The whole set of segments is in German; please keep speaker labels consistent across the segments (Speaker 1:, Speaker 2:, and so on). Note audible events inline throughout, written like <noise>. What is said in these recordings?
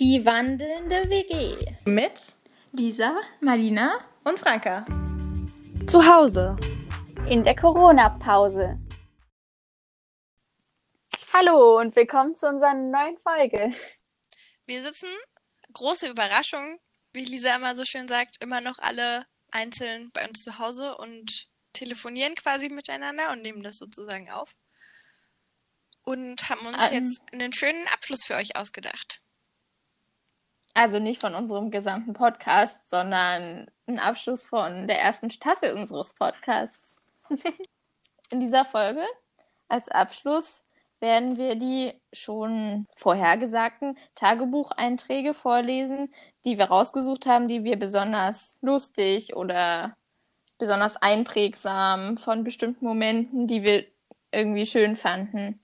Speaker 1: Die wandelnde WG.
Speaker 2: Mit
Speaker 3: Lisa, Marlina
Speaker 2: und Franka.
Speaker 4: Zu Hause.
Speaker 5: In der Corona-Pause. Hallo und willkommen zu unserer neuen Folge.
Speaker 6: Wir sitzen, große Überraschung, wie Lisa immer so schön sagt, immer noch alle einzeln bei uns zu Hause und telefonieren quasi miteinander und nehmen das sozusagen auf. Und haben uns
Speaker 3: Ähm.
Speaker 6: jetzt einen schönen Abschluss für euch ausgedacht.
Speaker 3: Also nicht von unserem gesamten Podcast, sondern ein Abschluss von der ersten Staffel unseres Podcasts. <laughs> In dieser Folge als Abschluss werden wir die schon vorhergesagten Tagebucheinträge vorlesen, die wir rausgesucht haben, die wir besonders lustig oder besonders einprägsam von bestimmten Momenten, die wir irgendwie schön fanden,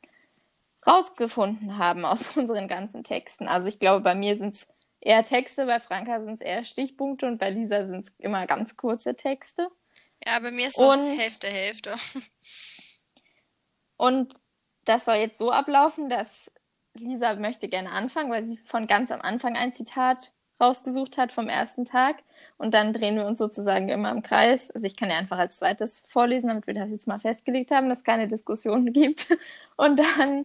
Speaker 3: rausgefunden haben aus <laughs> unseren ganzen Texten. Also ich glaube, bei mir sind es eher Texte, bei Franka sind es eher Stichpunkte und bei Lisa sind es immer ganz kurze Texte.
Speaker 6: Ja, bei mir ist so
Speaker 3: Und-
Speaker 6: Hälfte, Hälfte. <laughs>
Speaker 3: Und das soll jetzt so ablaufen, dass Lisa möchte gerne anfangen, weil sie von ganz am Anfang ein Zitat rausgesucht hat vom ersten Tag. Und dann drehen wir uns sozusagen immer im Kreis. Also ich kann ja einfach als zweites vorlesen, damit wir das jetzt mal festgelegt haben, dass es keine Diskussionen <laughs> gibt. Und dann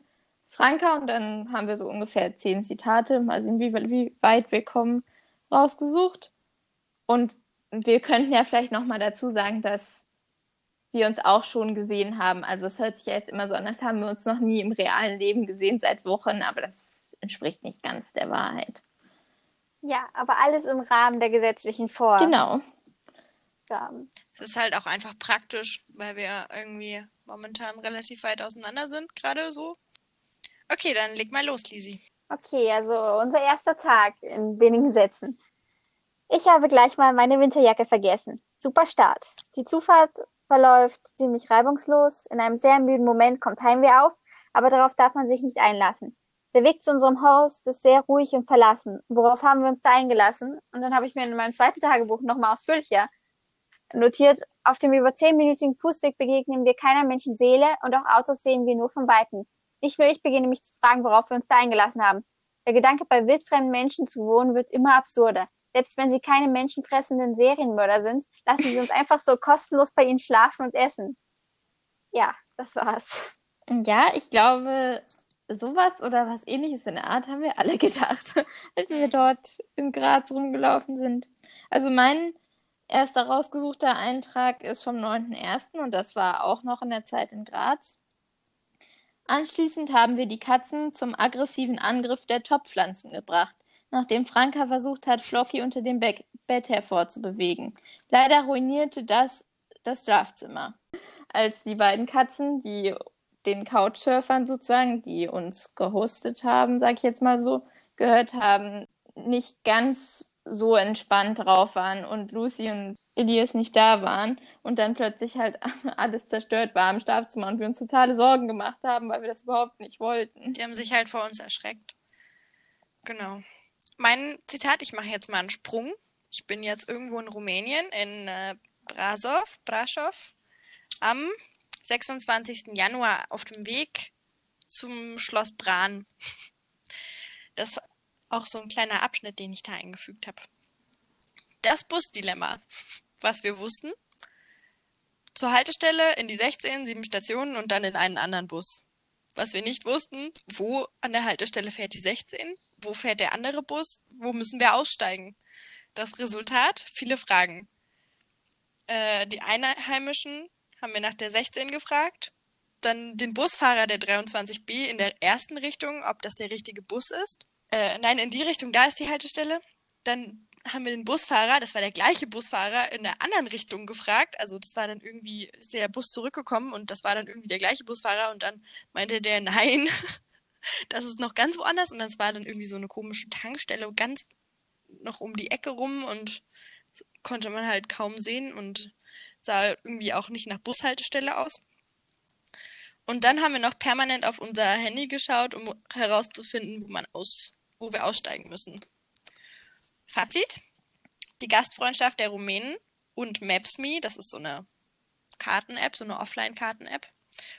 Speaker 3: Franka und dann haben wir so ungefähr zehn Zitate, mal sehen, wie, wie weit wir kommen, rausgesucht. Und wir könnten ja vielleicht nochmal dazu sagen, dass wir uns auch schon gesehen haben. Also es hört sich ja jetzt immer so an, als haben wir uns noch nie im realen Leben gesehen seit Wochen, aber das entspricht nicht ganz der Wahrheit.
Speaker 5: Ja, aber alles im Rahmen der gesetzlichen Vorgaben.
Speaker 3: Genau.
Speaker 6: Es ist halt auch einfach praktisch, weil wir irgendwie momentan relativ weit auseinander sind, gerade so. Okay, dann leg mal los, Lisi.
Speaker 5: Okay, also unser erster Tag in wenigen Sätzen. Ich habe gleich mal meine Winterjacke vergessen. Super Start. Die Zufahrt verläuft ziemlich reibungslos. In einem sehr müden Moment kommt Heimweh auf, aber darauf darf man sich nicht einlassen. Der Weg zu unserem Haus ist sehr ruhig und verlassen. Worauf haben wir uns da eingelassen? Und dann habe ich mir in meinem zweiten Tagebuch nochmal ausführlicher notiert, auf dem über zehnminütigen Fußweg begegnen wir keiner Menschenseele und auch Autos sehen wir nur von Weitem. Nicht nur ich beginne mich zu fragen, worauf wir uns da eingelassen haben. Der Gedanke, bei wildfremden Menschen zu wohnen, wird immer absurder. Selbst wenn sie keine menschenfressenden Serienmörder sind, lassen sie uns einfach so kostenlos bei ihnen schlafen und essen. Ja, das war's.
Speaker 3: Ja, ich glaube, sowas oder was ähnliches in der Art haben wir alle <laughs> gedacht, als wir dort in Graz rumgelaufen sind. Also mein erster rausgesuchter Eintrag ist vom 9.1. und das war auch noch in der Zeit in Graz. Anschließend haben wir die Katzen zum aggressiven Angriff der Topfpflanzen gebracht, nachdem Franka versucht hat, Flocky unter dem Be Bett hervorzubewegen. Leider ruinierte das das Schlafzimmer. Als die beiden Katzen, die den Couchsurfern sozusagen, die uns gehostet haben, sag ich jetzt mal so, gehört haben, nicht ganz so entspannt drauf waren und Lucy und Elias nicht da waren und dann plötzlich halt <laughs> alles zerstört war im Schlafzimmer und wir uns totale Sorgen gemacht haben, weil wir das überhaupt nicht wollten.
Speaker 6: Die haben sich halt vor uns erschreckt. Genau. Mein Zitat, ich mache jetzt mal einen Sprung. Ich bin jetzt irgendwo in Rumänien, in äh, Brasov, Brasov, am 26. Januar auf dem Weg zum Schloss Bran. Das auch so ein kleiner Abschnitt, den ich da eingefügt habe. Das Busdilemma. Was wir wussten. Zur Haltestelle in die 16, sieben Stationen und dann in einen anderen Bus. Was wir nicht wussten, wo an der Haltestelle fährt die 16, wo fährt der andere Bus, wo müssen wir aussteigen. Das Resultat, viele Fragen. Äh, die Einheimischen haben wir nach der 16 gefragt, dann den Busfahrer der 23b in der ersten Richtung, ob das der richtige Bus ist. Äh, nein, in die Richtung, da ist die Haltestelle. Dann haben wir den Busfahrer, das war der gleiche Busfahrer, in der anderen Richtung gefragt. Also das war dann irgendwie, ist der Bus zurückgekommen und das war dann irgendwie der gleiche Busfahrer und dann meinte der, nein, <laughs> das ist noch ganz woanders und das war dann irgendwie so eine komische Tankstelle ganz noch um die Ecke rum und konnte man halt kaum sehen und sah irgendwie auch nicht nach Bushaltestelle aus. Und dann haben wir noch permanent auf unser Handy geschaut, um herauszufinden, wo man aus, wo wir aussteigen müssen. Fazit: Die Gastfreundschaft der Rumänen und Maps.me, das ist so eine Karten-App, so eine Offline-Karten-App,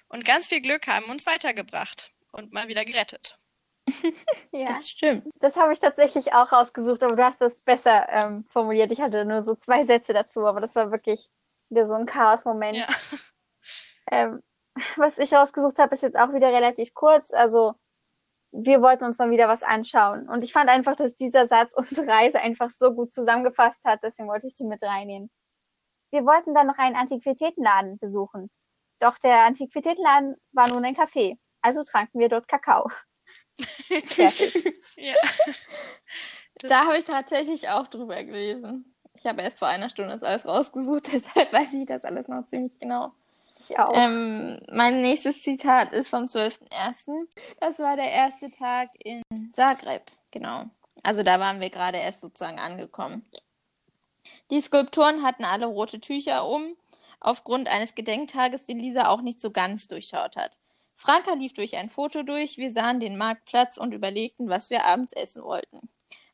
Speaker 6: und ganz viel Glück haben uns weitergebracht und mal wieder gerettet. <laughs>
Speaker 5: Ja,
Speaker 3: Das stimmt.
Speaker 5: das habe ich tatsächlich auch rausgesucht, aber du hast das besser ähm, formuliert. Ich hatte nur so zwei Sätze dazu, aber das war wirklich wieder so ein Chaos-Moment.
Speaker 6: Ja.
Speaker 5: Ähm, was ich rausgesucht habe, ist jetzt auch wieder relativ kurz. Also, wir wollten uns mal wieder was anschauen. Und ich fand einfach, dass dieser Satz <laughs> unsere Reise einfach so gut zusammengefasst hat, deswegen wollte ich die mit reinnehmen. Wir wollten dann noch einen Antiquitätenladen besuchen. Doch der Antiquitätenladen war nun ein Café. Also tranken wir dort Kakao. <laughs> Fertig.
Speaker 6: Ja. Das <laughs>
Speaker 3: Da habe ich tatsächlich auch drüber gelesen. Ich habe erst vor einer Stunde das alles rausgesucht, deshalb weiß ich das alles noch ziemlich genau.
Speaker 5: Ich auch.
Speaker 3: Ähm, mein nächstes Zitat ist vom 12.01. Das war der erste Tag in Zagreb, genau. Also da waren wir gerade erst sozusagen angekommen. Die Skulpturen hatten alle rote Tücher um, aufgrund eines Gedenktages, den Lisa auch nicht so ganz durchschaut hat. Franka lief durch ein Foto durch, wir sahen den Marktplatz und überlegten, was wir abends essen wollten.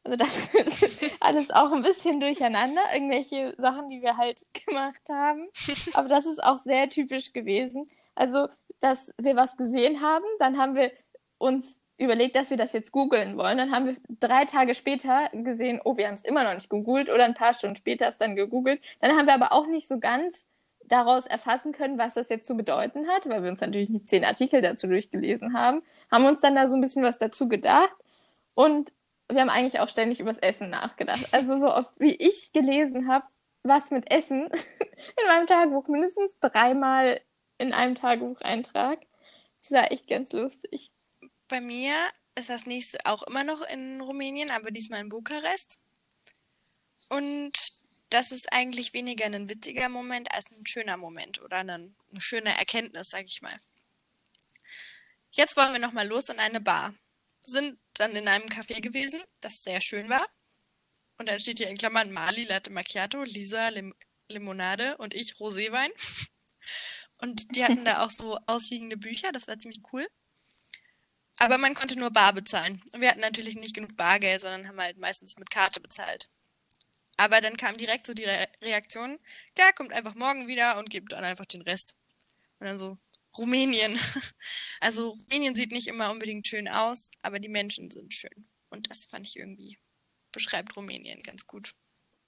Speaker 3: Also das ist alles auch ein bisschen durcheinander, irgendwelche Sachen, die wir halt <laughs> gemacht haben. Aber das ist auch sehr typisch gewesen. Also, dass wir was gesehen haben, dann haben wir uns überlegt, dass wir das jetzt googeln wollen. Dann haben wir drei Tage später gesehen, oh, wir haben es immer noch nicht gegoogelt oder ein paar Stunden später ist dann gegoogelt. Dann haben wir aber auch nicht so ganz daraus erfassen können, was das jetzt zu bedeuten hat, weil wir uns natürlich nicht zehn Artikel dazu durchgelesen haben, haben uns dann da so ein bisschen was dazu gedacht und wir haben eigentlich auch ständig übers Essen nachgedacht. Also so oft wie ich gelesen habe, was mit Essen <laughs> in meinem Tagebuch mindestens dreimal in einem Tagebucheintrag. Das war echt ganz lustig.
Speaker 6: Bei mir ist das nächste auch immer noch in Rumänien, aber diesmal in Bukarest. Und das ist eigentlich weniger ein witziger Moment als ein schöner Moment oder eine, eine schöne Erkenntnis, sag ich mal. Jetzt wollen wir nochmal los in eine Bar. Sind dann in einem Café gewesen, das sehr schön war. Und dann steht hier in Klammern Mali Latte Macchiato, Lisa Lim Limonade und ich Roséwein. <laughs> Und die hatten da auch so ausliegende Bücher, das war ziemlich cool. Aber man konnte nur bar bezahlen. Und wir hatten natürlich nicht genug Bargeld, sondern haben halt meistens mit Karte bezahlt. Aber dann kam direkt so die Re Reaktion, der kommt einfach morgen wieder und gibt dann einfach den Rest. Und dann so, Rumänien. <laughs> Also Rumänien sieht nicht immer unbedingt schön aus, aber die Menschen sind schön. Und das fand ich irgendwie, beschreibt Rumänien ganz gut.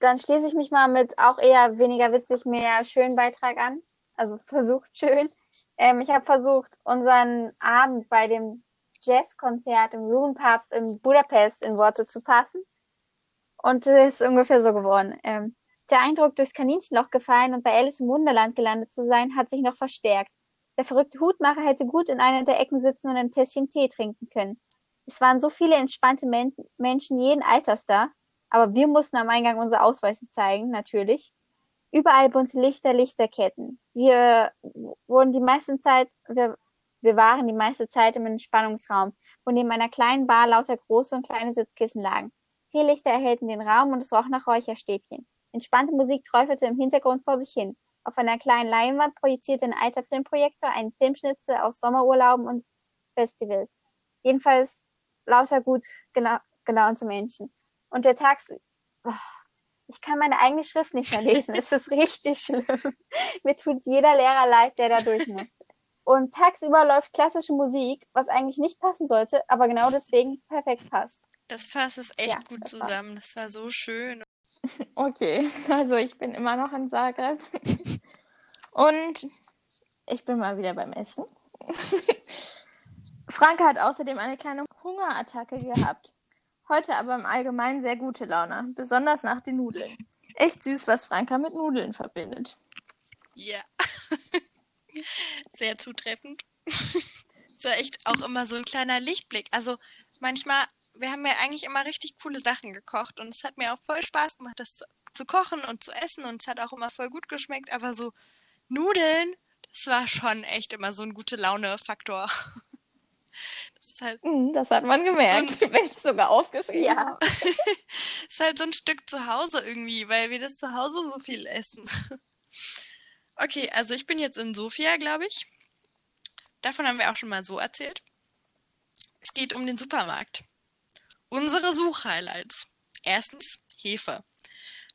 Speaker 5: Dann schließe ich mich mal mit auch eher weniger witzig, mehr schönen Beitrag an. Also <laughs> versucht schön. Ähm, ich habe versucht, unseren Abend bei dem Jazzkonzert im Ruin Pub in Budapest in Worte zu passen. Und es ist ungefähr so geworden. Ähm, der Eindruck, durchs Kaninchenloch gefallen und bei Alice im Wunderland gelandet zu sein, hat sich noch verstärkt. Der verrückte Hutmacher hätte gut in einer der Ecken sitzen und ein Tässchen Tee trinken können. Es waren so viele entspannte Men Menschen jeden Alters da, aber wir mussten am Eingang unsere Ausweise zeigen, natürlich. Überall bunte Lichter, Lichterketten. Wir wurden die meiste Zeit, wir, wir waren die meiste Zeit im Entspannungsraum, wo neben einer kleinen Bar lauter große und kleine Sitzkissen lagen. Teelichter erhellten den Raum und es roch nach Räucherstäbchen. Entspannte Musik träufelte im Hintergrund vor sich hin. Auf einer kleinen Leinwand projizierte ein alter Filmprojektor einen Filmschnitzel aus Sommerurlauben und Festivals. Jedenfalls lauter gut gela gelaunte Menschen. Und der Tag, oh, ich kann meine eigene Schrift nicht mehr lesen. es ist richtig <laughs> schlimm. Mir tut jeder Lehrer leid, der da durch muss. Und tagsüber läuft klassische Musik, was eigentlich nicht passen sollte, aber genau deswegen perfekt passt.
Speaker 6: Das fasst es echt
Speaker 5: Ja,
Speaker 6: gut zusammen. Das war so schön. <laughs>
Speaker 3: Okay, also ich bin immer noch in Zagreb. <laughs> Und ich bin mal wieder beim Essen. <laughs> Franke hat außerdem eine kleine Hungerattacke gehabt. Heute aber im Allgemeinen sehr gute Laune, besonders nach den Nudeln. Echt süß, was Franka mit Nudeln verbindet.
Speaker 6: Ja. Sehr zutreffend. Es war echt auch immer so ein kleiner Lichtblick. Also manchmal, wir haben ja eigentlich immer richtig coole Sachen gekocht und es hat mir auch voll Spaß gemacht, das zu, zu kochen und zu essen und es hat auch immer voll gut geschmeckt, aber so Nudeln, das war schon echt immer so ein gute Laune-Faktor. <laughs> Das ist halt,
Speaker 3: Mm, Das hat man gemerkt, <laughs> wenn ich sogar aufgeschrieben
Speaker 5: Ja.
Speaker 3: habe. <laughs>
Speaker 6: ist halt so ein Stück zu Hause irgendwie, weil wir das zu Hause so viel essen. Okay, also ich bin jetzt in Sofia, glaube ich. Davon haben wir auch schon mal so erzählt. Es geht um den Supermarkt. Unsere Suchhighlights. Erstens Hefe.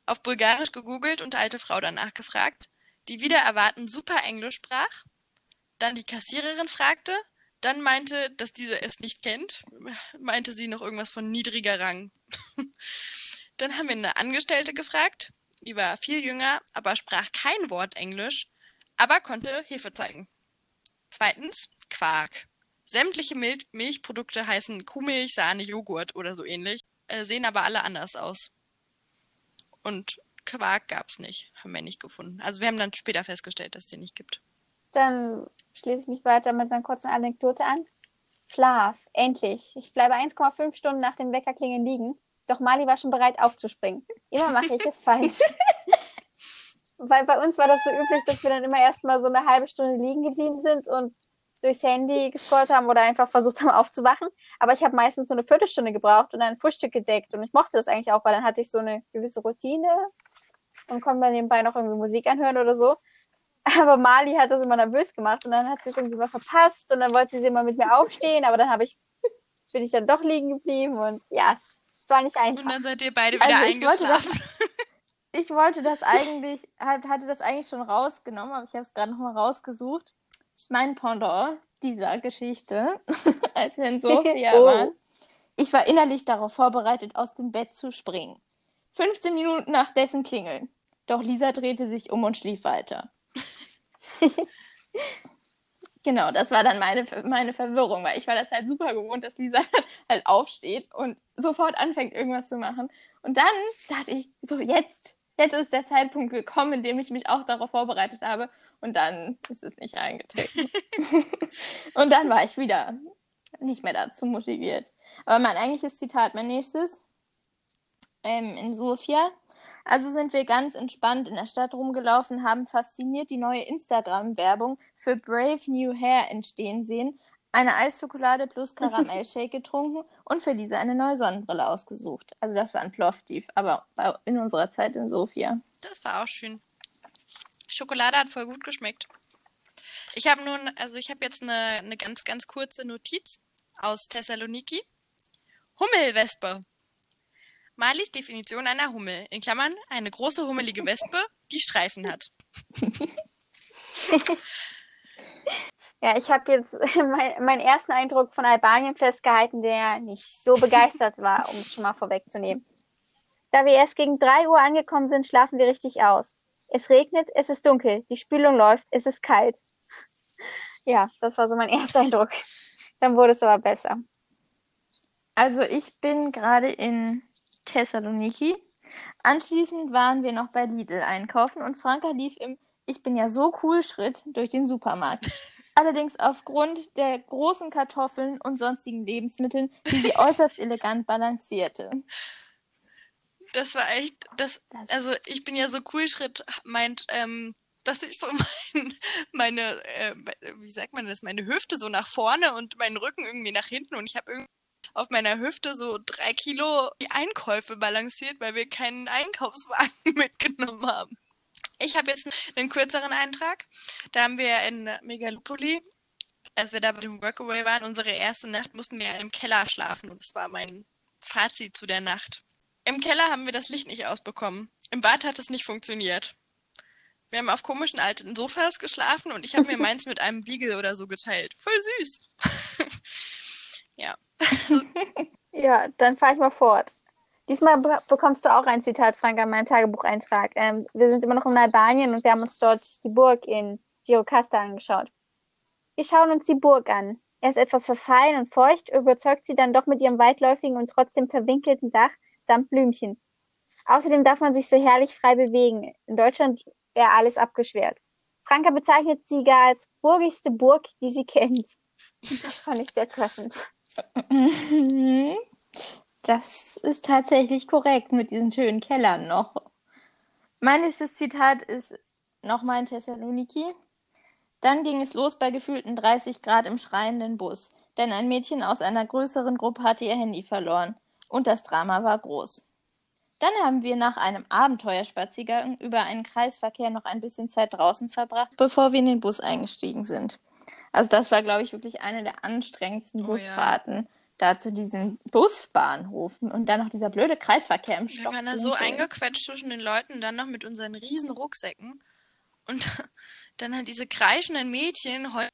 Speaker 6: Auf Bulgarisch gegoogelt und alte Frau danach gefragt, die wieder erwarten super Englisch sprach. Dann die Kassiererin fragte, dann meinte, dass diese es nicht kennt, <laughs> meinte sie noch irgendwas von niedriger Rang. <laughs> dann haben wir eine Angestellte gefragt, die war viel jünger, aber sprach kein Wort Englisch, aber konnte Hilfe zeigen. Zweitens, Quark. Sämtliche Mil Milchprodukte heißen Kuhmilch, Sahne, Joghurt oder so ähnlich, äh, sehen aber alle anders aus. Und Quark gab's nicht, haben wir nicht gefunden. Also wir haben dann später festgestellt, dass es den nicht gibt.
Speaker 5: Dann schließe ich mich weiter mit einer kurzen Anekdote an. Schlaf, endlich. Ich bleibe 1,5 Stunden nach dem Weckerklingeln liegen. Doch Mali war schon bereit aufzuspringen. Immer mache ich es falsch. <laughs> Weil bei uns war das so üblich, dass wir dann immer erstmal so eine halbe Stunde liegen geblieben sind und durchs Handy gescrollt haben oder einfach versucht haben <laughs> aufzuwachen. Aber ich habe meistens so eine Viertelstunde gebraucht und dann Frühstück gedeckt. Und ich mochte das eigentlich auch, weil dann hatte ich so eine gewisse Routine und konnte mir nebenbei noch irgendwie Musik anhören oder so. Aber Mali hat das immer nervös gemacht und dann hat sie es irgendwie mal verpasst und dann wollte sie immer mit mir aufstehen, aber dann habe ich, bin ich dann doch liegen geblieben und ja, es war nicht einfach.
Speaker 6: Und dann seid ihr beide wieder
Speaker 3: Also ich wollte
Speaker 6: eingeschlafen.
Speaker 3: Ich wollte das eigentlich, halt- hatte das eigentlich schon rausgenommen, aber ich habe es gerade nochmal rausgesucht. Mein Pendant dieser Geschichte, <laughs> als wir in <laughs> Sofia
Speaker 5: Oh.
Speaker 3: waren. Ich war innerlich darauf vorbereitet, aus dem Bett zu springen. 15 Minuten nach dessen Klingeln. Doch Lisa drehte sich um und schlief weiter. <laughs> genau, das war dann meine, meine Verwirrung, weil ich war das halt super gewohnt, dass Lisa halt aufsteht und sofort anfängt, irgendwas zu machen. Und dann dachte ich, so jetzt, jetzt ist der Zeitpunkt gekommen, in dem ich mich auch darauf vorbereitet habe. Und dann ist es nicht eingetreten. <laughs> und dann war ich wieder nicht mehr dazu motiviert. Aber mein eigentliches Zitat, mein nächstes, ähm, in Sofia. Also sind wir ganz entspannt in der Stadt rumgelaufen, haben fasziniert die neue Instagram-Werbung für Brave New Hair entstehen sehen, eine Eisschokolade plus <laughs> Karamellshake getrunken und für Lisa eine neue Sonnenbrille ausgesucht. Also das war ein Plovdiv, aber in unserer Zeit in Sofia.
Speaker 6: Das war auch schön. Schokolade hat voll gut geschmeckt. Ich habe nun, also ich habe jetzt eine, eine ganz, ganz kurze Notiz aus Thessaloniki. Hummelwespe. Malis Definition einer Hummel. In Klammern eine große hummelige Wespe, die Streifen hat. <laughs>
Speaker 5: Ja, ich habe jetzt <laughs> mein, meinen ersten Eindruck von Albanien festgehalten, der nicht so begeistert war, um es schon mal vorwegzunehmen. Da wir erst gegen 3 Uhr angekommen sind, schlafen wir richtig aus. Es regnet, es ist dunkel, die Spülung läuft, es ist kalt. <laughs> Ja, das war so mein <laughs> erster Eindruck. Dann wurde es aber besser.
Speaker 3: Also ich bin gerade in Thessaloniki. Anschließend waren wir noch bei Lidl einkaufen und Franka lief im Ich bin ja so cool Schritt durch den Supermarkt. Allerdings aufgrund der großen Kartoffeln und sonstigen Lebensmitteln, die sie äußerst elegant balancierte.
Speaker 6: Das war echt, das,
Speaker 3: Das-
Speaker 6: also ich bin ja so cool, Schritt meint, ähm, dass ich so <laughs> mein, meine, äh, wie sagt man das, meine Hüfte so nach vorne und meinen Rücken irgendwie nach hinten und ich habe irgendwie auf meiner Hüfte so drei Kilo die Einkäufe balanciert, weil wir keinen Einkaufswagen <laughs> mitgenommen haben. Ich habe jetzt einen kürzeren Eintrag. Da haben wir in Megalopoli, als wir da bei dem Workaway waren, unsere erste Nacht mussten wir im Keller schlafen und das war mein Fazit zu der Nacht. Im Keller haben wir das Licht nicht ausbekommen. Im Bad hat es nicht funktioniert. Wir haben auf komischen alten Sofas geschlafen und ich habe mir <laughs> meins mit einem Beagle oder so geteilt. Voll süß. <laughs> ja. <laughs>
Speaker 5: Ja, dann fahre ich mal fort. Diesmal be bekommst du auch ein Zitat, Frank, an meinem Tagebucheintrag. Ähm, wir sind immer noch in Albanien und wir haben uns dort die Burg in Girokasta angeschaut. Wir schauen uns die Burg an. Er ist etwas verfallen und feucht, überzeugt sie dann doch mit ihrem weitläufigen und trotzdem verwinkelten Dach samt Blümchen. Außerdem darf man sich so herrlich frei bewegen. In Deutschland wäre alles abgeschwert. Franka bezeichnet sie gar als burgigste Burg, die sie kennt. Das fand ich sehr treffend. <laughs> <laughs>
Speaker 3: Das ist tatsächlich korrekt mit diesen schönen Kellern noch. Mein nächstes Zitat ist nochmal in Thessaloniki. Dann ging es los bei gefühlten 30 Grad im schreienden Bus, denn ein Mädchen aus einer größeren Gruppe hatte ihr Handy verloren. Und das Drama war groß. Dann haben wir nach einem Abenteuerspaziergang über einen Kreisverkehr noch ein bisschen Zeit draußen verbracht, bevor wir in den Bus eingestiegen sind. Also das war, glaube ich, wirklich eine der anstrengendsten
Speaker 6: Oh ja.
Speaker 3: Da zu diesem Busbahnhof und dann noch dieser blöde Kreisverkehr im
Speaker 6: Wir
Speaker 3: Stock.
Speaker 6: waren da so eingequetscht zwischen den Leuten, dann noch mit unseren riesen Rucksäcken. Und <laughs> dann halt diese kreischenden Mädchen. heu-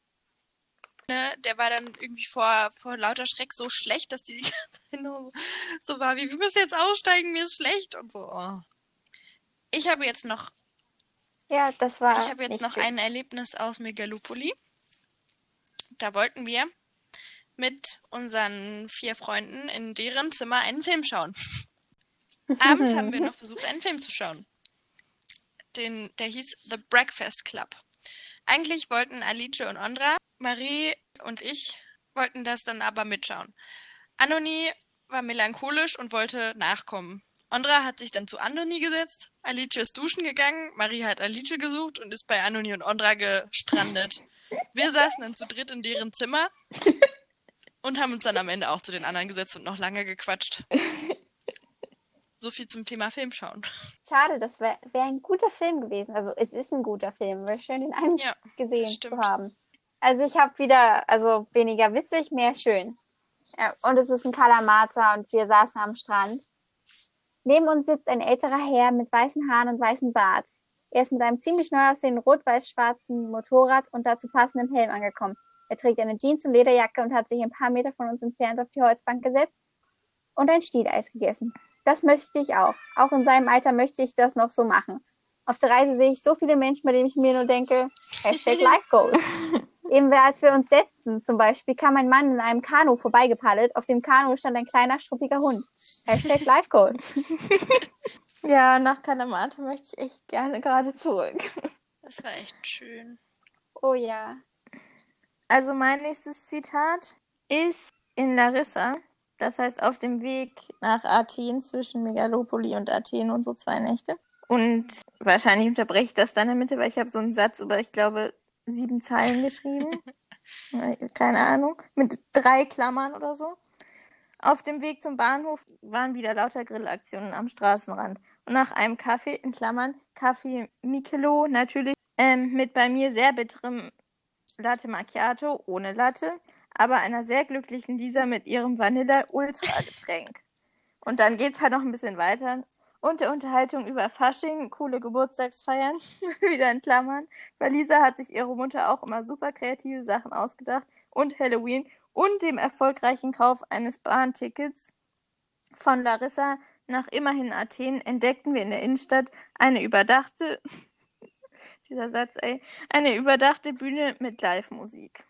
Speaker 6: Ne, der war dann irgendwie vor, vor lauter Schreck so schlecht, dass die die <laughs> ganze Zeit nur so, so war wie, wir müssen jetzt aussteigen, mir ist schlecht und so. Oh. Ich habe jetzt noch,
Speaker 5: Ja, das war.
Speaker 6: ich habe jetzt noch
Speaker 5: schön.
Speaker 6: ein Erlebnis aus Megalopoli. Da wollten wir mit unseren vier Freunden in deren Zimmer einen Film schauen. <laughs> Abends haben wir noch versucht, einen Film zu schauen. Den, der hieß The Breakfast Club. Eigentlich wollten Alice und Ondra, Marie und ich wollten das dann aber mitschauen. Anoni war melancholisch und wollte nachkommen. Ondra hat sich dann zu Anoni gesetzt, Alice ist duschen gegangen, Marie hat Alice gesucht und ist bei Anoni und Ondra gestrandet. Wir saßen dann zu dritt in deren Zimmer <laughs> und haben uns dann am Ende auch zu den anderen gesetzt und noch lange gequatscht. <laughs> So viel zum Thema Film schauen.
Speaker 5: Schade, das wäre wär ein guter Film gewesen. Also es ist ein guter Film. Wäre schön, den einen
Speaker 6: Ja,
Speaker 5: gesehen zu haben. Also ich habe wieder, also weniger witzig, mehr schön. Ja, und es ist ein Kalamata und wir saßen am Strand. Neben uns sitzt ein älterer Herr mit weißen Haaren und weißem Bart. Er ist mit einem ziemlich neu aussehenden rot-weiß-schwarzen Motorrad und dazu passendem Helm angekommen. Er trägt eine Jeans und Lederjacke und hat sich ein paar Meter von uns entfernt auf die Holzbank gesetzt und ein Stieleis gegessen. Das möchte ich auch. Auch in seinem Alter möchte ich das noch so machen. Auf der Reise sehe ich so viele Menschen, bei denen ich mir nur denke, Hashtag <laughs> Life Goals. Eben als wir uns setzten, zum Beispiel, kam ein Mann in einem Kanu vorbeigepaddelt. Auf dem Kanu stand ein kleiner, struppiger Hund. Hashtag Life Goals. <laughs>
Speaker 3: Ja, nach Kalamata möchte ich echt gerne gerade zurück.
Speaker 6: Das war echt schön.
Speaker 5: Oh ja.
Speaker 3: Also mein nächstes Zitat ist in Larissa. Das heißt auf dem Weg nach Athen zwischen Megalopoli und Athen und so zwei Nächte. Und wahrscheinlich unterbreche ich das dann in der Mitte, weil ich habe so einen Satz über, ich glaube, sieben Zeilen geschrieben. <laughs> Keine Ahnung. Mit drei Klammern oder so. Auf dem Weg zum Bahnhof waren wieder lauter Grillaktionen am Straßenrand. Und nach einem Kaffee, in Klammern, Kaffee Mikelo, natürlich, ähm, mit bei mir sehr bitterem Latte Macchiato ohne Latte, aber einer sehr glücklichen Lisa mit ihrem Vanilla-Ultra-Getränk. Und dann geht's halt noch ein bisschen weiter. Und der Unterhaltung über Fasching, coole Geburtstagsfeiern, <laughs> wieder in Klammern, weil Lisa hat sich ihre Mutter auch immer super kreative Sachen ausgedacht und Halloween und dem erfolgreichen Kauf eines Bahntickets von Larissa nach immerhin Athen entdeckten wir in der Innenstadt eine überdachte, dieser Satz, ey, eine überdachte Bühne mit Live-Musik.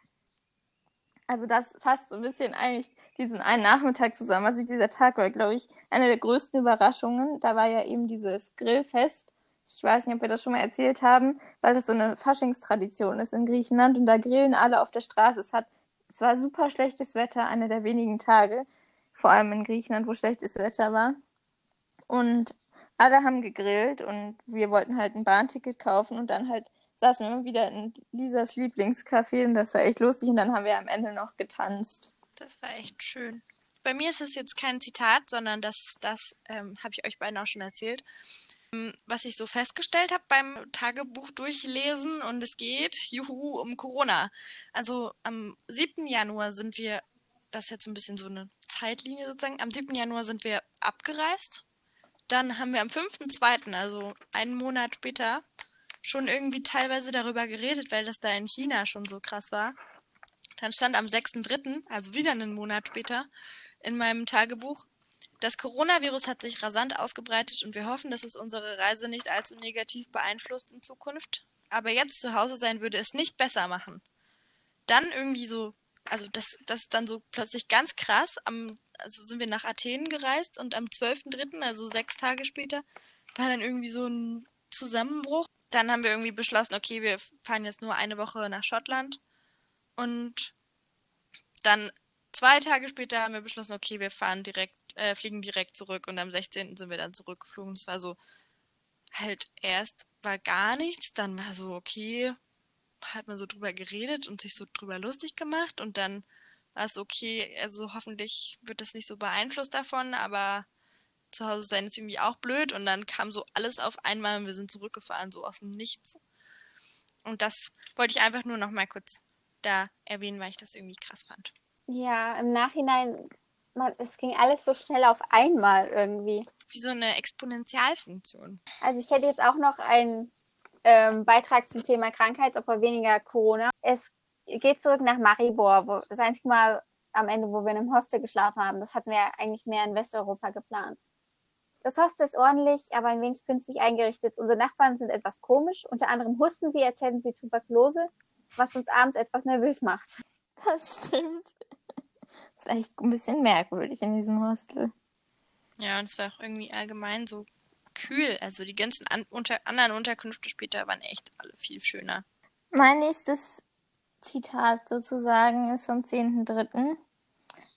Speaker 3: Also das fasst so ein bisschen eigentlich diesen einen Nachmittag zusammen. Also dieser Tag war, glaube ich, eine der größten Überraschungen. Da war ja eben dieses Grillfest. Ich weiß nicht, ob wir das schon mal erzählt haben, weil das so eine Faschingstradition ist in Griechenland und da grillen alle auf der Straße. Es hat, es war super schlechtes Wetter, einer der wenigen Tage, vor allem in Griechenland, wo schlechtes Wetter war. Und alle haben gegrillt und wir wollten halt ein Bahnticket kaufen und dann halt saßen wir wieder in Lisas Lieblingscafé und das war echt lustig und dann haben wir am Ende noch getanzt.
Speaker 6: Das war echt schön. Bei mir ist es jetzt kein Zitat, sondern das, das ähm, habe ich euch beiden auch schon erzählt. Ähm, Was ich so festgestellt habe beim Tagebuch durchlesen und es geht, juhu, um Corona. Also am 7. Januar sind wir, das ist jetzt ein bisschen so eine Zeitlinie sozusagen, am 7. Januar sind wir abgereist. Dann haben wir am 5.2., also einen Monat später, schon irgendwie teilweise darüber geredet, weil das da in China schon so krass war. Dann stand am 6.3., also wieder einen Monat später, in meinem Tagebuch, das Coronavirus hat sich rasant ausgebreitet und wir hoffen, dass es unsere Reise nicht allzu negativ beeinflusst in Zukunft. Aber jetzt zu Hause sein würde es nicht besser machen. Dann irgendwie so, also das, das ist dann so plötzlich ganz krass. Am, also sind wir nach Athen gereist und am 12.3., also sechs Tage später, war dann irgendwie so ein Zusammenbruch. Dann haben wir irgendwie beschlossen, okay, wir fahren jetzt nur eine Woche nach Schottland. Und dann zwei Tage später haben wir beschlossen, okay, wir fahren direkt, äh, fliegen direkt zurück und am 16. sind wir dann zurückgeflogen. Es war so, halt erst war gar nichts, dann war so, okay, hat man so drüber geredet und sich so drüber lustig gemacht und dann war es okay, also hoffentlich wird das nicht so beeinflusst davon, aber zu Hause sein ist irgendwie auch blöd und dann kam so alles auf einmal und wir sind zurückgefahren, so aus dem Nichts. Und das wollte ich einfach nur noch mal kurz da erwähnen, weil ich das irgendwie krass fand.
Speaker 5: Ja, im Nachhinein, man, es ging alles so schnell auf einmal irgendwie.
Speaker 6: Wie so eine Exponentialfunktion.
Speaker 5: Also ich hätte jetzt auch noch einen ähm, Beitrag zum Thema Krankheit, aber weniger Corona. Es geht zurück nach Maribor, wo das einzige Mal am Ende, wo wir in einem Hostel geschlafen haben. Das hatten wir eigentlich mehr in Westeuropa geplant. Das Hostel ist ordentlich, aber ein wenig künstlich eingerichtet. Unsere Nachbarn sind etwas komisch. Unter anderem husten sie, als hätten sie Tuberkulose, was uns abends etwas nervös macht.
Speaker 3: Das stimmt. Das war echt ein bisschen merkwürdig in diesem Hostel.
Speaker 6: Ja, und es war auch irgendwie allgemein so kühl. Also die ganzen an unter anderen Unterkünfte später waren echt alle viel schöner.
Speaker 3: Mein nächstes Zitat sozusagen ist vom 10.3.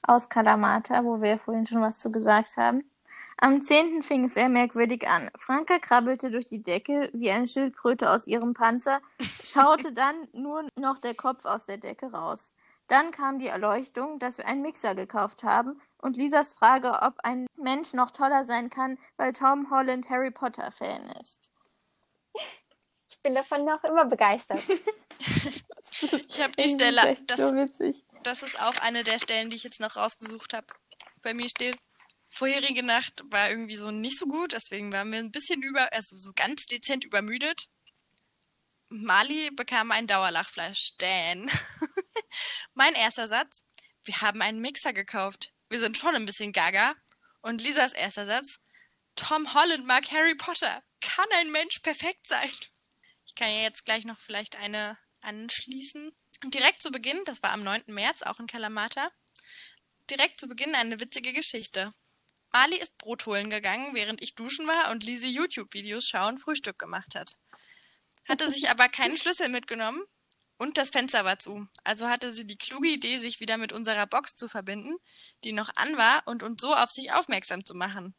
Speaker 3: aus Kalamata, wo wir vorhin schon was zu gesagt haben. Am 10. fing es sehr merkwürdig an. Franka krabbelte durch die Decke wie eine Schildkröte aus ihrem Panzer, schaute dann nur noch der Kopf aus der Decke raus. Dann kam die Erleuchtung, dass wir einen Mixer gekauft haben und Lisas Frage, ob ein Mensch noch toller sein kann, weil Tom Holland Harry Potter Fan ist.
Speaker 5: Ich bin davon noch immer begeistert. <laughs>
Speaker 6: Ich habe die Stelle, das,
Speaker 3: so witzig.
Speaker 6: das ist auch eine der Stellen, die ich jetzt noch rausgesucht habe. Bei mir steht, vorherige Nacht war irgendwie so nicht so gut, deswegen waren wir ein bisschen über, also so ganz dezent übermüdet. Mali bekam ein Dauerlachfleisch. Dan. <laughs> mein erster Satz, wir haben einen Mixer gekauft. Wir sind schon ein bisschen gaga. Und Lisas erster Satz, Tom Holland mag Harry Potter. Kann ein Mensch perfekt sein? Ich kann ja jetzt gleich noch vielleicht eine anschließen. Und direkt zu Beginn, das war am 9. März, auch in Kalamata, direkt zu Beginn eine witzige Geschichte. Mali ist Brot holen gegangen, während ich duschen war und Lisi YouTube-Videos schauen Frühstück gemacht hat. Hatte sich aber keinen Schlüssel mitgenommen und das Fenster war zu. Also hatte sie die kluge Idee, sich wieder mit unserer Box zu verbinden, die noch an war und uns so auf sich aufmerksam zu machen.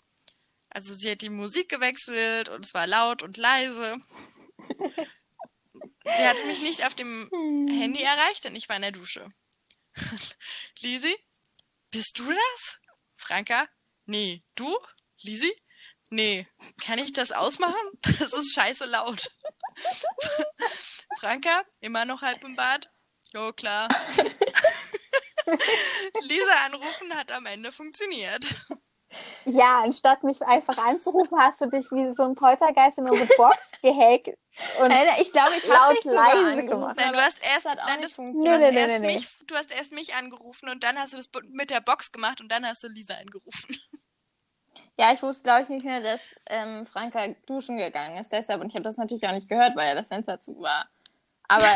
Speaker 6: Also sie hat die Musik gewechselt und es war laut und leise. <laughs> Der hatte mich nicht auf dem Handy erreicht, denn ich war in der Dusche. <laughs> Lisi, bist du das? Franka, nee. Du? Lisi? Nee. Kann ich das ausmachen? <laughs> Das ist scheiße laut. Franka, immer noch halb im Bad? Jo, klar. Lisa anrufen hat am Ende funktioniert.
Speaker 5: Ja, anstatt mich einfach anzurufen, hast du dich wie so ein Poltergeist in unsere Box gehackt und
Speaker 3: Alter, ich glaube, ich habe dich
Speaker 5: leise
Speaker 3: angerufen,
Speaker 5: gemacht.
Speaker 6: Nein, du hast erst, nein, du, hast
Speaker 5: Nee, nee.
Speaker 6: mich, du hast erst mich angerufen und dann hast du das mit der Box gemacht und dann hast du Lisa angerufen.
Speaker 3: Ja, ich wusste, glaube ich, nicht mehr, dass ähm, Franka duschen gegangen ist. Deshalb, und ich habe das natürlich auch nicht gehört, weil ja das Fenster zu war. Aber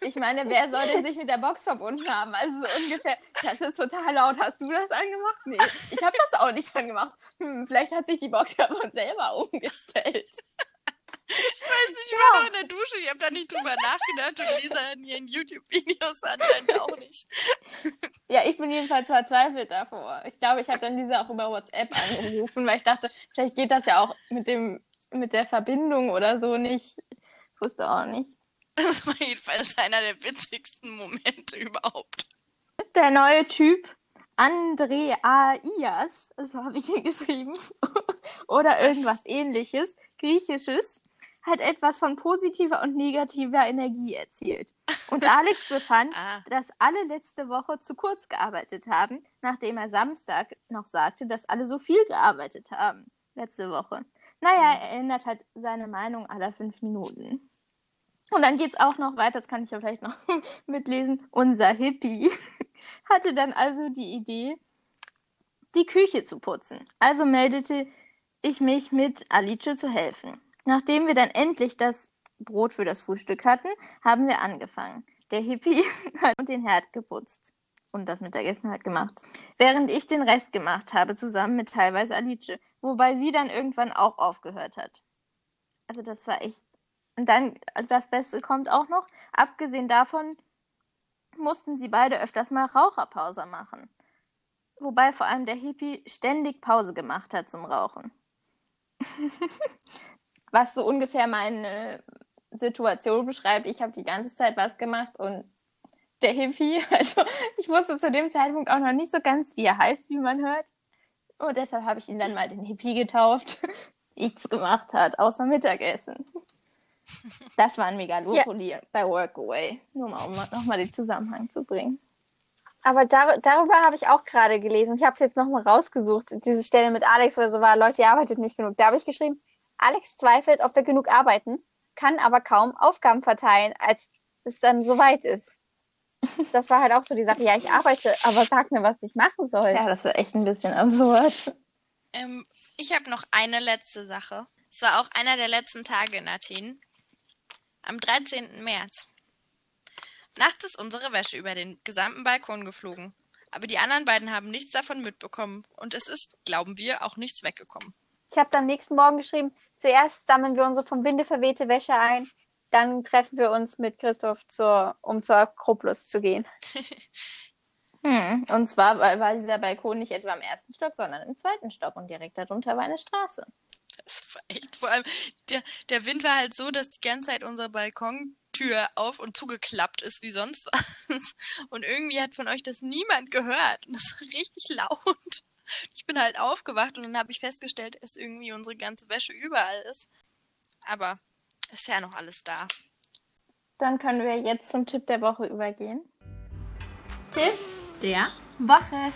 Speaker 3: ich meine, wer soll denn sich mit der Box verbunden haben? Also so ungefähr, das ist total laut. Hast du das angemacht? Nee, ich habe das auch nicht angemacht. Hm, vielleicht hat sich die Box ja von selber umgestellt.
Speaker 6: Ich weiß nicht, ich war noch in der Dusche, ich habe da nicht drüber nachgedacht und Lisa in ihren YouTube-Videos anscheinend auch nicht.
Speaker 3: Ja, ich bin jedenfalls verzweifelt davor. Ich glaube, ich habe dann diese auch über WhatsApp angerufen, weil ich dachte, vielleicht geht das ja auch mit dem mit der Verbindung oder so nicht. Ich wusste auch nicht. <laughs>
Speaker 6: Das war jedenfalls einer der witzigsten Momente überhaupt.
Speaker 3: Der neue Typ Andreaias, so habe ich ihn <laughs> geschrieben, <laughs> oder irgendwas ähnliches, griechisches, hat etwas von positiver und negativer Energie erzielt. Und Alex befand,
Speaker 6: Ah,
Speaker 3: dass alle letzte Woche zu kurz gearbeitet haben, nachdem er Samstag noch sagte, dass alle so viel gearbeitet haben. Letzte Woche. Naja, er ändert halt seine Meinung alle fünf Minuten. Und dann geht's auch noch weiter, das kann ich ja vielleicht noch <laughs> mitlesen. Unser Hippie <laughs> hatte dann also die Idee, die Küche zu putzen. Also meldete ich mich mit Alice zu helfen. Nachdem wir dann endlich das Brot für das Frühstück hatten, haben wir angefangen. Der Hippie <laughs> hat den Herd geputzt und das Mittagessen halt gemacht. Während ich den Rest gemacht habe, zusammen mit teilweise Alice, wobei sie dann irgendwann auch aufgehört hat. Also das war echt. Und dann, das Beste kommt auch noch, abgesehen davon mussten sie beide öfters mal Raucherpause machen. Wobei vor allem der Hippie ständig Pause gemacht hat zum Rauchen. <laughs> Was so ungefähr meine Situation beschreibt. Ich habe die ganze Zeit was gemacht und der Hippie, <laughs> also ich wusste zu dem Zeitpunkt auch noch nicht so ganz, wie er heißt, wie man hört. Und deshalb habe ich ihn dann mal den Hippie getauft. <laughs> Nichts gemacht hat, außer Mittagessen. Das war ein Megalopoli bei Workaway. Nur mal, um nochmal den Zusammenhang zu bringen.
Speaker 5: Aber dar darüber habe ich auch gerade gelesen. Ich habe es jetzt nochmal rausgesucht. Diese Stelle mit Alex, wo er so war, Leute, ihr arbeitet nicht genug. Da habe ich geschrieben, Alex zweifelt, ob wir genug arbeiten, kann aber kaum Aufgaben verteilen, als es dann soweit ist. das war halt auch so die Sache, ja, ich arbeite, aber sag mir, was ich machen soll.
Speaker 3: Ja, das ist echt ein bisschen absurd.
Speaker 6: Ähm, ich habe noch eine letzte Sache. Es war auch einer der letzten Tage in Athen. Am 13. März. Nachts ist unsere Wäsche über den gesamten Balkon geflogen. Aber die anderen beiden haben nichts davon mitbekommen. Und es ist, glauben wir, auch nichts weggekommen.
Speaker 5: Ich habe dann nächsten Morgen geschrieben, zuerst sammeln wir unsere vom Winde verwehte Wäsche ein, dann treffen wir uns mit Christoph, zur, um zur Akropolis zu gehen. <laughs>
Speaker 3: Hm. Und zwar weil, war dieser Balkon nicht etwa im ersten Stock, sondern im zweiten Stock und direkt darunter war eine Straße.
Speaker 6: Das war echt, vor allem, der, der Wind war halt so, dass die ganze Zeit unsere Balkontür auf und zugeklappt ist wie sonst <laughs> was. Und irgendwie hat von euch das niemand gehört. Und das war richtig laut. Ich bin halt aufgewacht und dann habe ich festgestellt, dass irgendwie unsere ganze Wäsche überall ist. Aber ist ja noch alles da.
Speaker 3: Dann können wir jetzt zum Tipp der Woche übergehen.
Speaker 1: Tipp der Woche.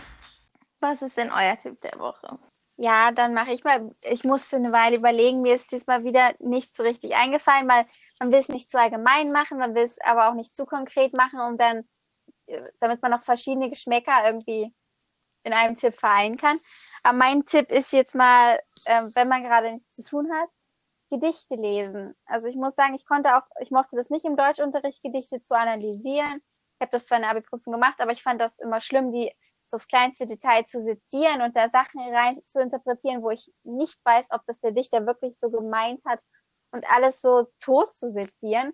Speaker 3: Was ist denn euer Tipp der Woche?
Speaker 5: Ja, dann mache ich mal. Ich musste eine Weile überlegen. Mir ist diesmal wieder nicht so richtig eingefallen, weil man will es nicht zu allgemein machen, man will es aber auch nicht zu konkret machen, um dann, äh, damit man noch verschiedene Geschmäcker irgendwie in einem Tipp vereinen kann. Aber mein Tipp ist jetzt mal, äh, wenn man gerade nichts zu tun hat, Gedichte lesen. Also ich muss sagen, ich konnte auch, ich mochte das nicht im Deutschunterricht, Gedichte zu analysieren. Ich habe das zwar in der Abi-Prüfung gemacht, aber ich fand das immer schlimm, die so aufs kleinste Detail zu sezieren und da Sachen rein zu interpretieren, wo ich nicht weiß, ob das der Dichter wirklich so gemeint hat und alles so tot zu sezieren.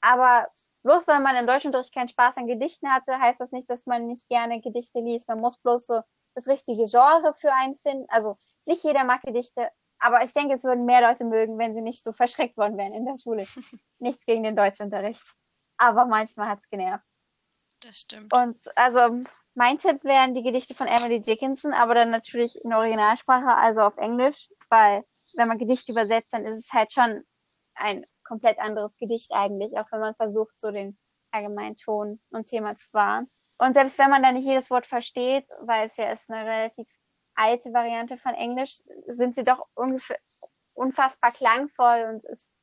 Speaker 5: Aber bloß weil man im Deutschunterricht keinen Spaß an Gedichten hatte, heißt das nicht, dass man nicht gerne Gedichte liest. Man muss bloß so das richtige Genre für einen finden. Also nicht jeder mag Gedichte, aber ich denke, es würden mehr Leute mögen, wenn sie nicht so <laughs> verschreckt worden wären in der Schule. <laughs> Nichts gegen den Deutschunterricht. Aber manchmal hat es genervt.
Speaker 6: Das stimmt.
Speaker 5: Und also mein Tipp wären die Gedichte von Emily Dickinson, aber dann natürlich in Originalsprache, also auf Englisch, weil wenn man Gedichte übersetzt, dann ist es halt schon ein komplett anderes Gedicht eigentlich, auch wenn man versucht, so den allgemeinen Ton und Thema zu wahren. Und selbst wenn man da nicht jedes Wort versteht, weil es ja ist eine relativ alte Variante von Englisch, sind sie doch ungefähr unfassbar klangvoll und es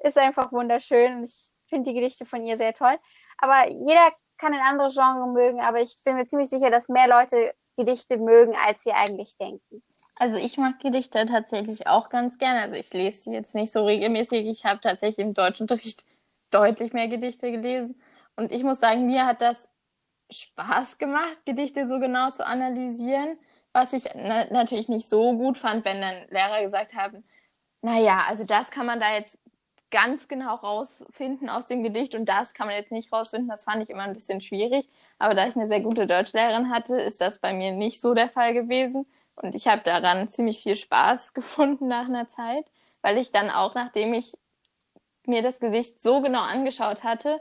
Speaker 5: ist einfach wunderschön. Und ich finde die Gedichte von ihr sehr toll. Aber jeder kann ein anderes Genre mögen, aber ich bin mir ziemlich sicher, dass mehr Leute Gedichte mögen, als sie eigentlich denken.
Speaker 3: Also ich mag Gedichte tatsächlich auch ganz gerne. Also ich lese sie jetzt nicht so regelmäßig. Ich habe tatsächlich im Deutschunterricht <laughs> deutlich mehr Gedichte gelesen. Und ich muss sagen, mir hat das Spaß gemacht, Gedichte so genau zu analysieren. Was ich na natürlich nicht so gut fand, wenn dann Lehrer gesagt haben, naja, also das kann man da jetzt ganz genau rausfinden aus dem Gedicht und das kann man jetzt nicht rausfinden. Das fand ich immer ein bisschen schwierig. Aber da ich eine sehr gute Deutschlehrerin hatte, ist das bei mir nicht so der Fall gewesen. Und ich habe daran ziemlich viel Spaß <laughs> gefunden nach einer Zeit, weil ich dann auch, nachdem ich mir das Gesicht so genau angeschaut hatte,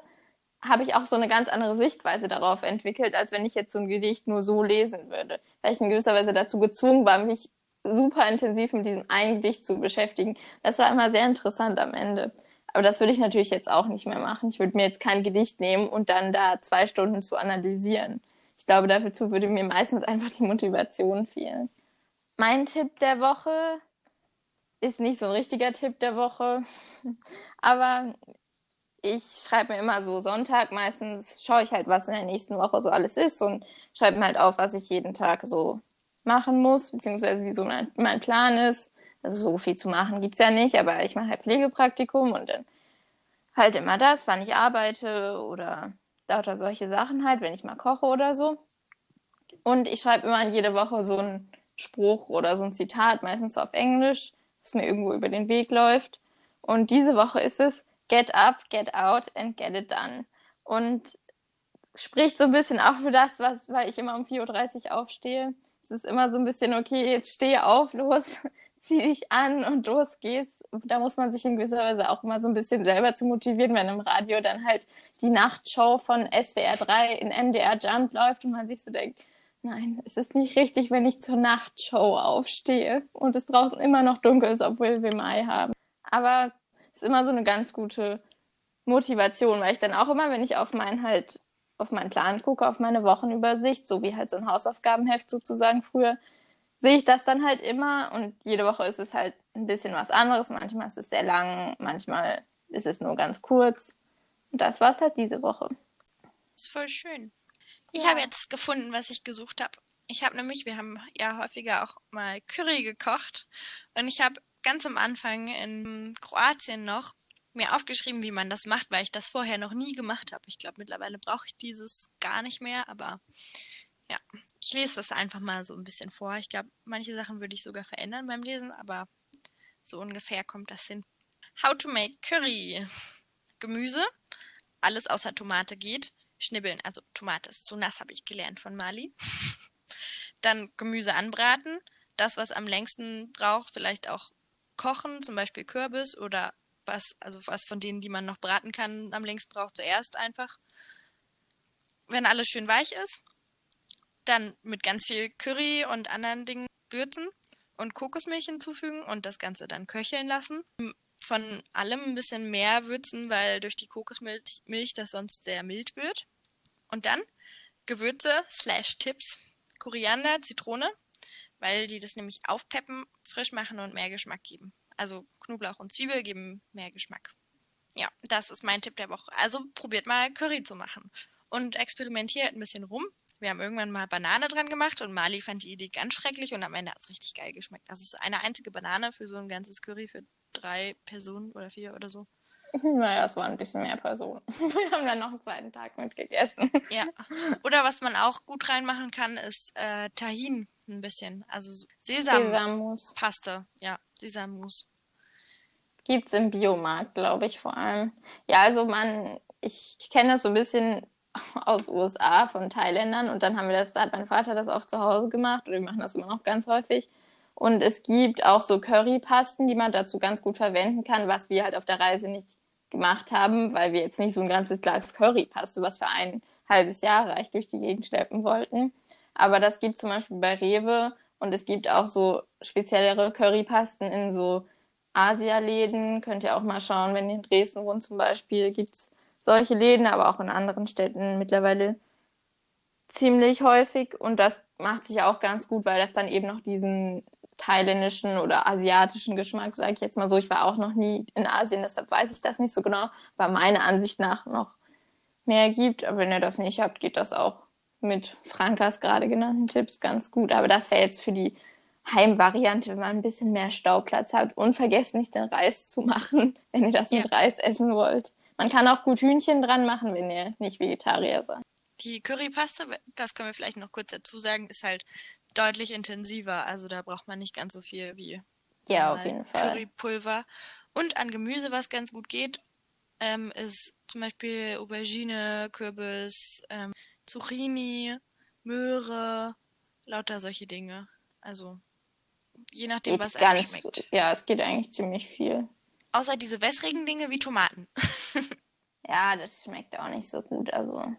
Speaker 3: habe ich auch so eine ganz andere Sichtweise darauf entwickelt, als wenn ich jetzt so ein Gedicht nur so lesen würde. Weil ich in gewisser Weise dazu gezwungen war, mich super intensiv mit diesem einen Gedicht zu beschäftigen. Das war immer sehr interessant am Ende. Aber das würde ich natürlich jetzt auch nicht mehr machen. Ich würde mir jetzt kein Gedicht nehmen und dann da zwei Stunden zu analysieren. Ich glaube, dazu würde mir meistens <laughs> einfach die Motivation fehlen. Mein Tipp der Woche ist nicht so ein richtiger Tipp der Woche, <laughs> aber ich schreibe mir immer so Sonntag meistens, schaue ich halt, was in der nächsten Woche so alles ist und schreibe mir halt auf, was ich jeden Tag so machen muss, beziehungsweise wie so mein, mein Plan ist. Also so viel zu machen gibt's ja nicht, aber ich mache halt Pflegepraktikum und dann halt immer das, wann ich arbeite oder lauter solche Sachen halt, wenn ich mal koche oder so. Und ich schreibe immer jede Woche so einen Spruch oder so ein Zitat, meistens auf Englisch, was mir irgendwo über den Weg läuft. Und diese Woche ist es, get up, get out and get it done. Und spricht so ein bisschen auch für das, was, weil ich immer um 4.30 Uhr aufstehe. Es ist immer so ein bisschen, okay, jetzt stehe auf, los, <laughs> zieh dich an und los geht's. Da muss man sich in gewisser Weise auch immer so ein bisschen selber zu motivieren, wenn im Radio dann halt die Nachtshow von SWR 3 in MDR Jump läuft und man sich so denkt, nein, es ist nicht richtig, wenn ich zur Nachtshow aufstehe und es draußen immer noch dunkel ist, obwohl wir Mai haben. Aber ist immer so eine ganz gute Motivation, weil ich dann auch immer, wenn ich auf meinen halt auf meinen Plan gucke, auf meine Wochenübersicht, so wie halt so ein Hausaufgabenheft sozusagen früher, sehe ich das dann halt immer und jede Woche ist es halt ein bisschen was anderes. Manchmal ist es sehr lang, manchmal ist es nur ganz kurz. Und das war es halt diese Woche.
Speaker 6: ist voll schön. Ich habe jetzt gefunden, was ich gesucht habe. Ich habe nämlich, wir haben ja häufiger auch mal Curry gekocht und ich habe ganz am Anfang in Kroatien noch mir aufgeschrieben, wie man das macht, weil ich das vorher noch nie gemacht habe. Ich glaube, mittlerweile brauche ich dieses gar nicht mehr, aber ja, ich lese das einfach mal so ein bisschen vor. Ich glaube, manche Sachen würde ich sogar verändern beim Lesen, aber so ungefähr kommt das hin. How to make Curry. Gemüse, alles außer Tomate geht. Schnibbeln, also Tomate ist zu nass, habe ich gelernt von Mali. <laughs> Dann Gemüse anbraten. Das, was am längsten braucht, vielleicht auch kochen, zum Beispiel Kürbis oder was, also was von denen, die man noch braten kann, am längsten braucht, zuerst einfach. Wenn alles schön weich ist, dann mit ganz viel Curry und anderen Dingen würzen und Kokosmilch hinzufügen und das Ganze dann köcheln lassen. Von allem ein bisschen mehr würzen, weil durch die Kokosmilch Milch das sonst sehr mild wird. Und dann Gewürze slash Tipps, Koriander, Zitrone, weil die das nämlich aufpeppen, frisch machen und mehr Geschmack geben. Also Knoblauch und Zwiebel geben mehr Geschmack. Ja, das ist mein Tipp der Woche. Also probiert mal Curry zu machen und experimentiert ein bisschen rum. Wir haben irgendwann mal Banane dran gemacht und Mali fand die Idee ganz schrecklich und am Ende hat es richtig geil geschmeckt. Also es ist eine einzige Banane für so ein ganzes Curry für drei Personen oder vier oder so. <laughs>
Speaker 3: Naja, es waren ein bisschen mehr Personen. <laughs> Wir haben dann noch einen zweiten Tag mitgegessen.
Speaker 6: Ja. Oder was man auch gut reinmachen kann, ist äh, Tahin ein bisschen. Also Sesam
Speaker 3: Sesammus.
Speaker 6: Paste. Ja, Sesammus.
Speaker 3: Gibt es im Biomarkt, glaube ich, vor allem. Ja, also man, ich kenne das so ein bisschen <laughs> aus USA von Thailändern und dann haben wir das, hat mein Vater das oft zu Hause gemacht oder wir machen das immer noch ganz häufig. Und es gibt auch so Currypasten, die man dazu ganz gut verwenden kann, was wir halt auf der Reise nicht gemacht haben, weil wir jetzt nicht so ein ganzes Glas Currypaste, was für ein halbes Jahr reicht, durch die Gegend schleppen wollten. Aber das gibt zum Beispiel bei Rewe und es gibt auch so speziellere Currypasten in so Asialäden. Könnt ihr auch mal schauen, wenn ihr in Dresden wohnt zum Beispiel, gibt's solche Läden, aber auch in anderen Städten mittlerweile ziemlich häufig. Und das macht sich auch ganz gut, weil das dann eben noch diesen thailändischen oder asiatischen Geschmack, sage ich jetzt mal so. Ich war auch noch nie in Asien, deshalb weiß ich das nicht so genau, weil meiner Ansicht nach noch mehr gibt. Aber wenn ihr das nicht habt, geht das auch mit Frankas gerade genannten Tipps ganz gut. Aber das wäre jetzt für die Heimvariante, wenn man ein bisschen mehr Stauplatz hat. Und vergesst nicht, den Reis zu machen, <laughs> wenn ihr das ja. mit Reis essen wollt. Man kann auch gut Hühnchen dran machen, wenn ihr nicht Vegetarier seid.
Speaker 6: Die Currypaste, das können wir vielleicht noch kurz dazu sagen, ist halt deutlich intensiver. Also da braucht man nicht ganz so viel wie
Speaker 3: ja, auf jeden Fall.
Speaker 6: Currypulver. Und an Gemüse, was ganz gut geht, ähm, ist zum Beispiel Aubergine, Kürbis, ähm, Zucchini, Möhre, lauter solche Dinge. Also je nachdem, was einem schmeckt.
Speaker 3: Ja, es geht eigentlich ziemlich viel.
Speaker 6: Außer diese wässrigen Dinge wie Tomaten. <laughs>
Speaker 3: ja, das schmeckt auch nicht so gut. Also.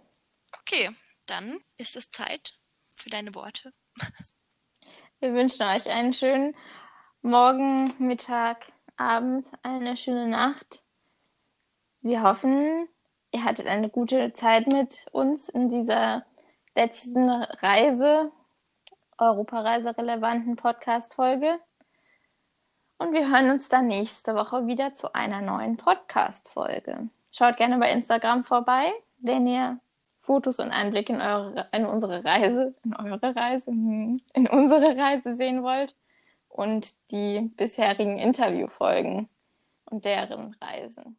Speaker 6: Okay, dann ist es Zeit für deine Worte.
Speaker 3: Wir wünschen euch einen schönen Morgen, Mittag, Abend, eine schöne Nacht. Wir hoffen, ihr hattet eine gute Zeit mit uns in dieser letzten Reise, Europareise relevanten Podcast-Folge. Und wir hören uns dann nächste Woche wieder zu einer neuen Podcast-Folge. Schaut gerne bei Instagram vorbei, wenn ihr Fotos und Einblick in, eure, in unsere Reise, in eure Reise, hm, in unsere Reise sehen wollt und die bisherigen Interviewfolgen und deren Reisen.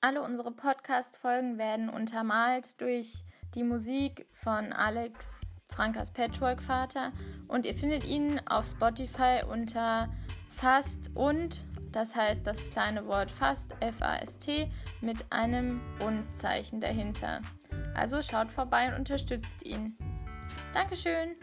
Speaker 3: Alle unsere Podcast-Folgen werden untermalt durch die Musik von Alex Frankas Patchwork-Vater und ihr findet ihn auf Spotify unter Fast und, das heißt das kleine Wort Fast, F-A-S-T, mit einem Und-Zeichen dahinter. Also schaut vorbei und unterstützt ihn. Dankeschön!